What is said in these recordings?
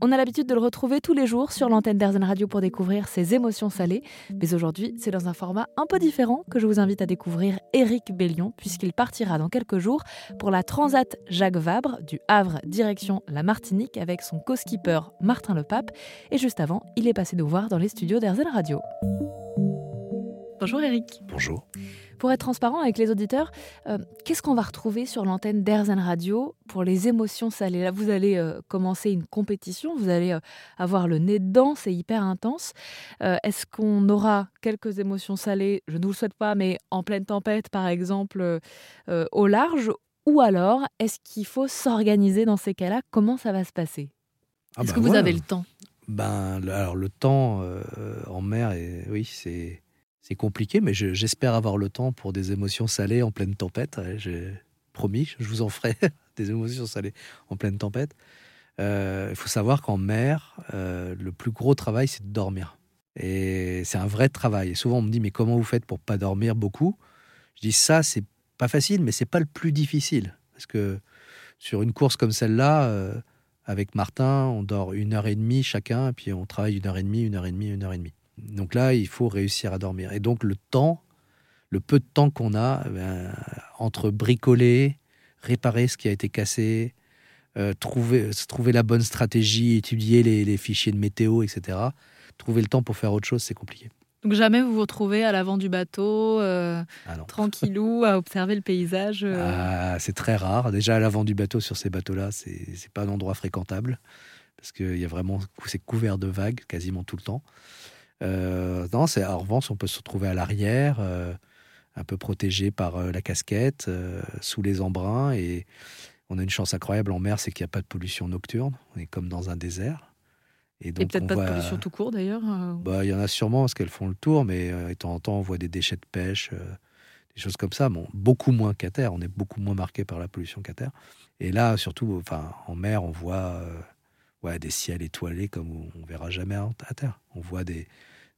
On a l'habitude de le retrouver tous les jours sur l'antenne d'Airzen Radio pour découvrir ses émotions salées. Mais aujourd'hui, c'est dans un format un peu différent que je vous invite à découvrir Éric Bellion, puisqu'il partira dans quelques jours pour la Transat Jacques Vabre du Havre direction la Martinique avec son co-skipper Martin Lepape. Et juste avant, il est passé nous voir dans les studios d'Airzen Radio. Bonjour Éric. Bonjour. Pour être transparent avec les auditeurs, euh, qu'est-ce qu'on va retrouver sur l'antenne d'Airzen Radio pour les émotions salées? Là, vous allez euh, commencer une compétition, vous allez euh, avoir le nez dedans, c'est hyper intense. Est-ce qu'on aura quelques émotions salées? Je ne vous le souhaite pas, mais en pleine tempête, par exemple, au large. Ou alors, est-ce qu'il faut s'organiser dans ces cas-là? Comment ça va se passer? Ah Est-ce bah que vous avez le temps? Ben, alors le temps en mer, oui, c'est c'est compliqué, mais j'espère avoir le temps pour des émotions salées en pleine tempête. J'ai promis, je vous en ferai des émotions salées en pleine tempête. Euh, il faut savoir qu'en mer, euh, le plus gros travail, c'est de dormir. Et c'est un vrai travail. Et souvent, on me dit, mais comment vous faites pour pas dormir beaucoup? Je dis, ça, c'est pas facile, mais c'est pas le plus difficile. Parce que sur une course comme celle-là, euh, avec Martin, on dort une heure et demie chacun, puis on travaille une heure et demie, une heure et demie, une heure et demie. Donc là, il faut réussir à dormir. Et donc le temps, le peu de temps qu'on a, eh ben, entre bricoler, réparer ce qui a été cassé, euh, trouver, trouver la bonne stratégie, étudier les, fichiers de météo, etc. Trouver le temps pour faire autre chose, c'est compliqué. Donc jamais vous vous retrouvez à l'avant du bateau, euh, ah tranquillou, à observer le paysage euh. ah, C'est très rare. Déjà à l'avant du bateau, sur ces bateaux-là, c'est n'est pas un endroit fréquentable, parce qu'il y a vraiment, c'est couvert de vagues quasiment tout le temps. Euh, non, c'est en revanche, on peut se retrouver à l'arrière, euh, un peu protégé par euh, la casquette, sous les embruns. Et on a une chance incroyable en mer, c'est qu'il n'y a pas de pollution nocturne. On est comme dans un désert. Et, peut-être pas de pollution tout court d'ailleurs bah, Il y en a sûrement parce qu'elles font le tour, mais de temps en temps, on voit des déchets de pêche, des choses comme ça. Bon, beaucoup moins qu'à terre. On est beaucoup moins marqué par la pollution qu'à terre. Et là, surtout, enfin, en mer, on voit ouais, des ciels étoilés comme on verra jamais à terre. On voit des,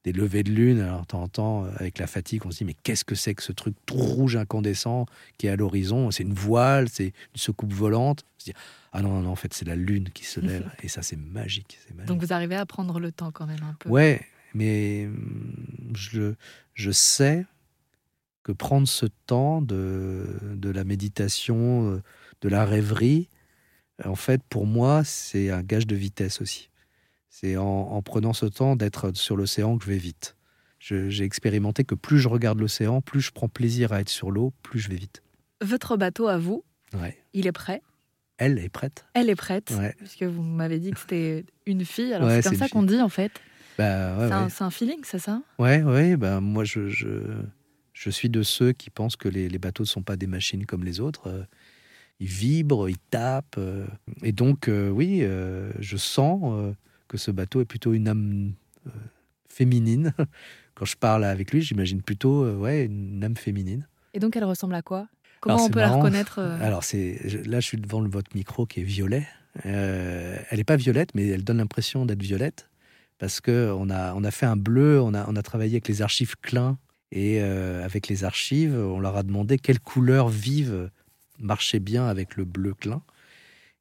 des levées de lune. Alors, temps en temps, euh, avec la fatigue, on se dit Mais qu'est-ce que c'est que ce truc tout rouge incandescent qui est à l'horizon? C'est une voile, c'est une secoupe volante. On se dit Ah non, non, en fait, c'est la lune qui se lève. Et ça, c'est magique, magique, Donc, vous arrivez à prendre le temps quand même un peu. Ouais, mais hum, je, je sais que prendre ce temps de, de la méditation, euh, de la rêverie, en fait, pour moi, c'est un gage de vitesse aussi. C'est en, prenant ce temps d'être sur l'océan que je vais vite. J'ai expérimenté que plus je regarde l'océan, plus je prends plaisir à être sur l'eau, plus je vais vite. Votre bateau à vous, il est prêt? Elle est prête. Elle est prête, puisque vous m'avez dit que c'était une fille. Alors c'est comme ça qu'on dit en fait. Bah, c'est un, feeling, c'est ça? Ouais, ouais. Bah, moi, je, je, suis de ceux qui pensent que les, bateaux ne sont pas des machines comme les autres. Euh, ils vibrent, ils tapent. Euh, et donc, euh, oui, je sens que ce bateau est plutôt une âme euh, féminine. Quand je parle avec lui, j'imagine plutôt euh, ouais, une âme féminine. Et donc, elle ressemble à quoi? Comment on peut la reconnaître euh? Alors, c'est là, je suis devant votre micro qui est violet. elle n'est pas violette, mais elle donne l'impression d'être violette parce qu'on a, on a fait un bleu, on a, on a travaillé avec les archives Klein et avec les archives, on leur a demandé quelle couleur vive marchait bien avec le bleu Klein.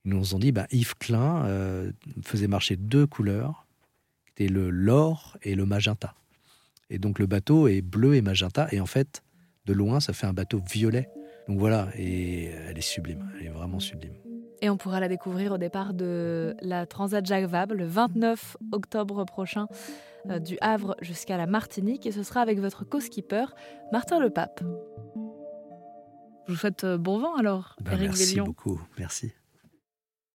Ils nous ont dit, bah, Yves Klein euh, faisait marcher deux couleurs, qui étaient le l'or et le magenta. Et donc le bateau est bleu et magenta, et en fait, de loin, ça fait un bateau violet. Donc voilà, et elle est sublime, elle est vraiment sublime. Et on pourra la découvrir au départ de la Transat Jacques Vabre le 29 octobre prochain euh, du Havre jusqu'à la Martinique et ce sera avec votre co-skipper Martin Le Pape. Je vous souhaite euh, bon vent alors, ben, Merci beaucoup, merci.